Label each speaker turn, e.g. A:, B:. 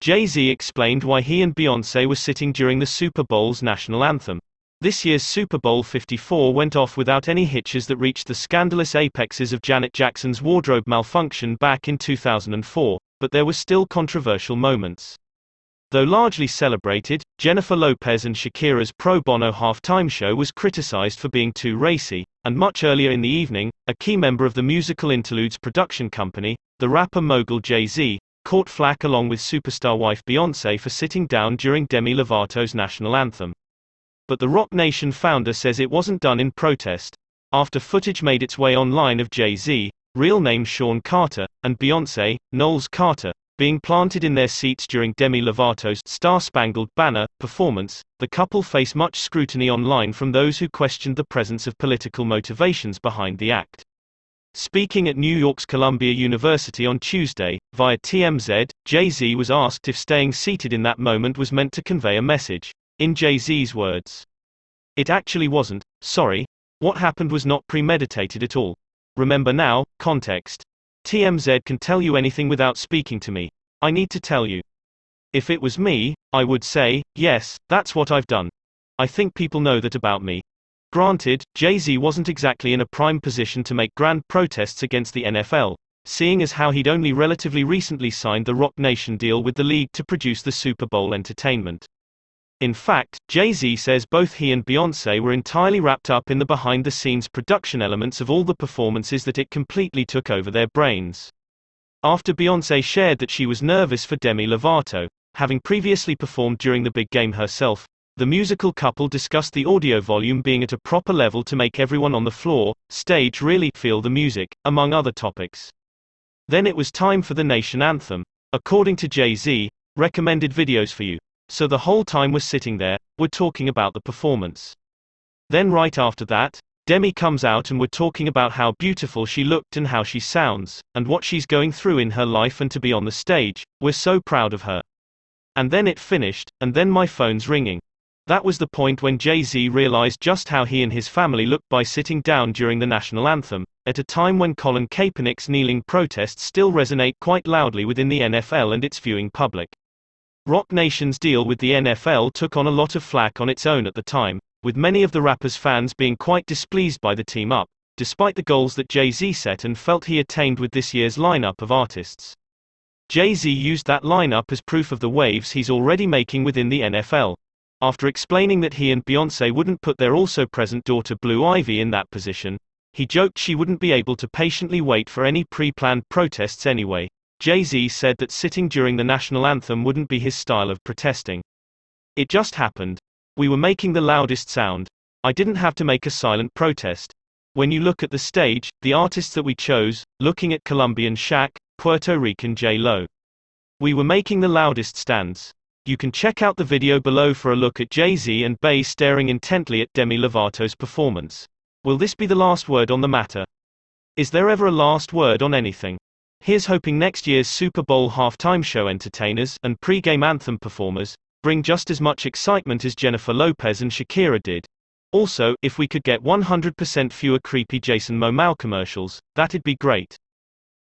A: Jay-Z explained why he and Beyoncé were sitting during the Super Bowl's national anthem. This year's Super Bowl 54 went off without any hitches that reached the scandalous apexes of Janet Jackson's wardrobe malfunction back in 2004, but there were still controversial moments. Though largely celebrated, Jennifer Lopez and Shakira's pro bono halftime show was criticized for being too racy, and much earlier in the evening, a key member of the musical interludes production company, the rapper mogul Jay-Z, caught flack along with superstar wife Beyoncé for sitting down during Demi Lovato's national anthem. But the Roc Nation founder says it wasn't done in protest. After footage made its way online of Jay-Z, real name Sean Carter, and Beyoncé, Knowles Carter, being planted in their seats during Demi Lovato's Star-Spangled Banner performance, the couple face much scrutiny online from those who questioned the presence of political motivations behind the act. Speaking at New York's Columbia University on Tuesday, via TMZ, Jay-Z was asked if staying seated in that moment was meant to convey a message. In Jay-Z's words, It actually wasn't, sorry. What happened was not premeditated at all. Remember now, context. TMZ can tell you anything without speaking to me. I need to tell you. If it was me, I would say, yes, that's what I've done. I think people know that about me. Granted, Jay-Z wasn't exactly in a prime position to make grand protests against the NFL, seeing as how he'd only relatively recently signed the Roc Nation deal with the league to produce the Super Bowl entertainment. In fact, Jay-Z says both he and Beyoncé were entirely wrapped up in the behind-the-scenes production elements of all the performances that it completely took over their brains. After Beyoncé shared that she was nervous for Demi Lovato, having previously performed during the big game herself, the musical couple discussed the audio volume being at a proper level to make everyone on the floor, stage really feel the music, among other topics. Then it was time for the nation anthem. According to Jay-Z, recommended videos for you. So the whole time we're sitting there, we're talking about the performance. Then right after that, Demi comes out and we're talking about how beautiful she looked and how she sounds, and what she's going through in her life and to be on the stage, we're so proud of her. And then it finished, and then my phone's ringing. That was the point when Jay-Z realized just how he and his family looked by sitting down during the national anthem, at a time when Colin Kaepernick's kneeling protests still resonate quite loudly within the NFL and its viewing public. Roc Nation's deal with the NFL took on a lot of flack on its own at the time, with many of the rapper's fans being quite displeased by the team up, despite the goals that Jay-Z set and felt he attained with this year's lineup of artists. Jay-Z used that lineup as proof of the waves he's already making within the NFL. After explaining that he and Beyoncé wouldn't put their also present daughter Blue Ivy in that position, he joked she wouldn't be able to patiently wait for any pre-planned protests anyway. Jay-Z said that sitting during the national anthem wouldn't be his style of protesting. It just happened. We were making the loudest sound. I didn't have to make a silent protest. When you look at the stage, the artists that we chose, looking at Colombian Shaq, Puerto Rican J-Lo. We were making the loudest stands. You can check out the video below for a look at Jay-Z and Bey staring intently at Demi Lovato's performance. Will this be the last word on the matter? Is there ever a last word on anything? Here's hoping next year's Super Bowl halftime show entertainers and pre-game anthem performers bring just as much excitement as Jennifer Lopez and Shakira did. Also, if we could get 100% fewer creepy Jason Momoa commercials, that'd be great.